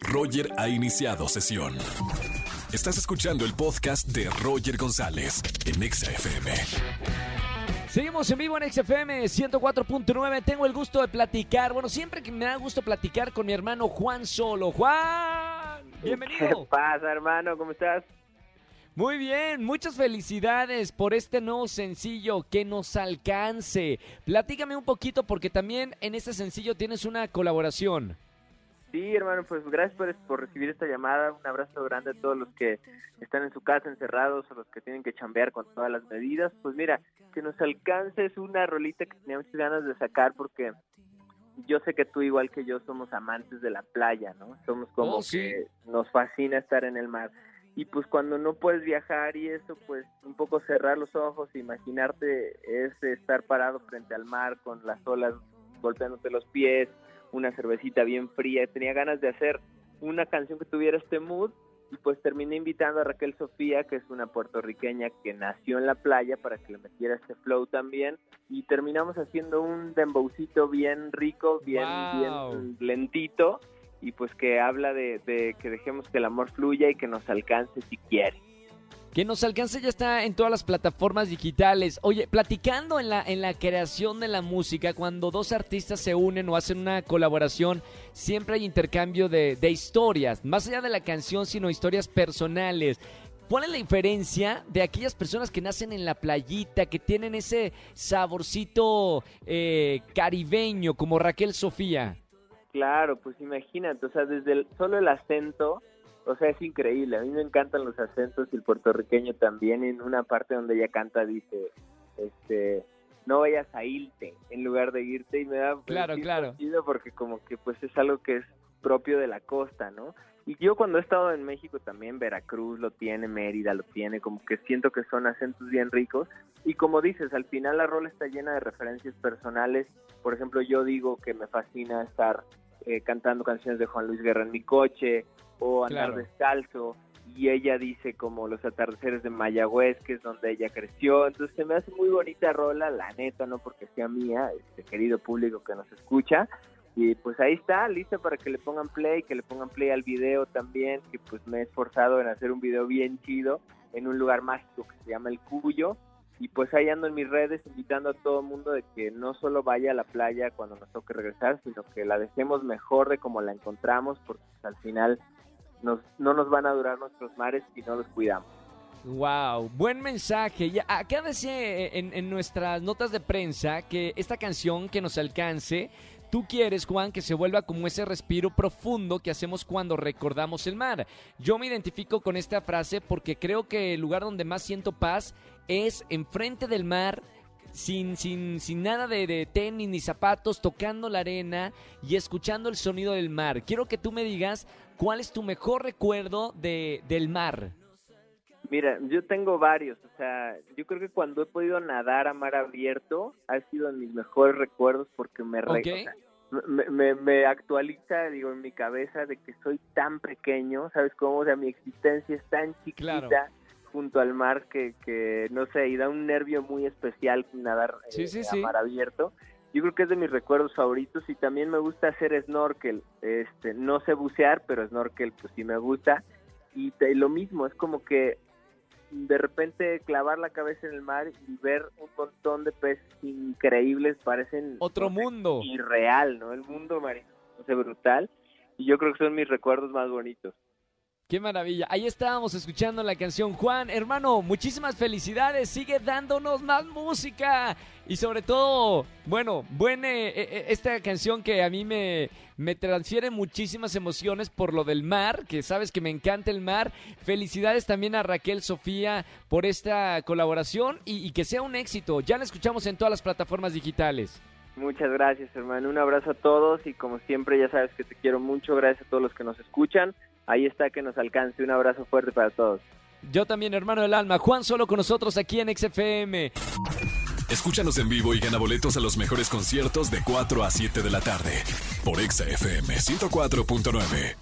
Roger ha iniciado sesión. Estás escuchando el podcast de Roger González en Exa FM. Seguimos en vivo en XFM 104.9. Tengo el gusto de platicar. Bueno, siempre que me da gusto platicar con mi hermano Juan Solo. Juan, bienvenido. ¿Qué pasa, hermano? ¿Cómo estás? Muy bien, muchas felicidades por este nuevo sencillo que nos alcance. Platícame un poquito porque también en este sencillo tienes una colaboración. Sí, hermano, pues gracias por, por, recibir esta llamada. Un abrazo grande a todos los que están en su casa encerrados o los que tienen que chambear con todas las medidas. Pues mira, que nos alcance es una rolita que tenía muchas ganas de sacar porque yo sé que tú igual que yo somos amantes de la playa, ¿no? Somos como Oh, sí. que nos fascina estar en el mar. Y pues cuando no puedes viajar y eso, pues un poco cerrar los ojos, imaginarte es estar parado frente al mar con las olas golpeándote los pies, una cervecita bien fría. Tenía ganas de hacer una canción que tuviera este mood y pues terminé invitando a Raquel Sofía, que es una puertorriqueña que nació en la playa para que le metiera este flow también y terminamos haciendo un dembowcito bien rico, bien, Wow. bien lentito y pues que habla de, de que dejemos que el amor fluya y que nos alcance si quiere. Que nos alcance ya está en todas las plataformas digitales. Oye, platicando en la, en la creación de la música, cuando dos artistas se unen o hacen una colaboración, siempre hay intercambio de, de historias, más allá de la canción, sino historias personales. ¿Cuál es la diferencia de aquellas personas que nacen en la playita, que tienen ese saborcito eh, caribeño como Raquel Sofía? Claro, pues imagínate, o sea, desde solo el acento, o sea, es increíble. A mí me encantan los acentos y el puertorriqueño también. En una parte donde ella canta dice, este, no vayas a irte en lugar de irte y me da Claro, claro. sentido porque como que pues es algo que es propio de la costa, ¿no? Y yo cuando he estado en México también, Veracruz lo tiene, Mérida lo tiene, como que siento que son acentos bien ricos. Y como dices, al final la rola está llena de referencias personales. Por ejemplo, yo digo que me fascina estar eh, cantando canciones de Juan Luis Guerra en mi coche o andar Claro. descalzo. Y ella dice como los atardeceres de Mayagüez, que es donde ella creció. Entonces se me hace muy bonita rola, la neta, no porque sea mía, este querido público que nos escucha. Y pues ahí está, lista para que le pongan play, que le pongan play al video también, que pues me he esforzado en hacer un video bien chido en un lugar mágico que se llama El Cuyo. Y pues ahí ando en mis redes invitando a todo el mundo de que no solo vaya a la playa cuando nos toque regresar, sino que la dejemos mejor de como la encontramos, porque pues, al final no nos van a durar nuestros mares si no los cuidamos. Wow, buen mensaje. Ya, acá decía eh, en, en nuestras notas de prensa que esta canción que nos alcance, tú quieres, Juan, que se vuelva como ese respiro profundo que hacemos cuando recordamos el mar. Yo me identifico con esta frase porque creo que el lugar donde más siento paz es enfrente del mar. Sin, sin, sin nada de, de tenis ni zapatos, tocando la arena y escuchando el sonido del mar. Quiero que tú me digas cuál es tu mejor recuerdo de, del mar. Mira, yo tengo varios, o sea, yo creo que cuando he podido nadar a mar abierto ha sido de mis mejores recuerdos porque me, re- Ok. o sea, me, me- me actualiza, digo, en mi cabeza de que soy tan pequeño, ¿sabes cómo? O sea, mi existencia es tan chiquita Claro. Junto al mar que, que, no sé, y da un nervio muy especial nadar Sí, eh, sí, a mar abierto. Yo creo que es de mis recuerdos favoritos y también me gusta hacer snorkel. Este, no sé bucear, pero snorkel pues sí me gusta. Y te- lo mismo, es como que de repente clavar la cabeza en el mar y ver un montón de peces increíbles parecen Otro no sé, mundo. irreal, ¿no? El mundo marino, no sé, brutal. Y yo creo que son mis recuerdos más bonitos. Qué maravilla. Ahí estábamos escuchando la canción. Juan, hermano, muchísimas felicidades. Sigue dándonos más música. Y sobre todo, bueno, buena esta canción que a mí me, me transfiere muchísimas emociones por lo del mar, que sabes que me encanta el mar. Felicidades también a Raquel Sofía por esta colaboración y que sea un éxito. Ya la escuchamos en todas las plataformas digitales. Muchas gracias, hermano. Un abrazo a todos y como siempre ya sabes que te quiero mucho. Gracias a todos los que nos escuchan. Ahí está que nos alcance. Un abrazo fuerte para todos. Yo también, hermano del alma. Juan solo con nosotros aquí en XFM. Escúchanos en vivo y gana boletos a los mejores conciertos de 4 a 7 de la tarde por Exa FM 104.9.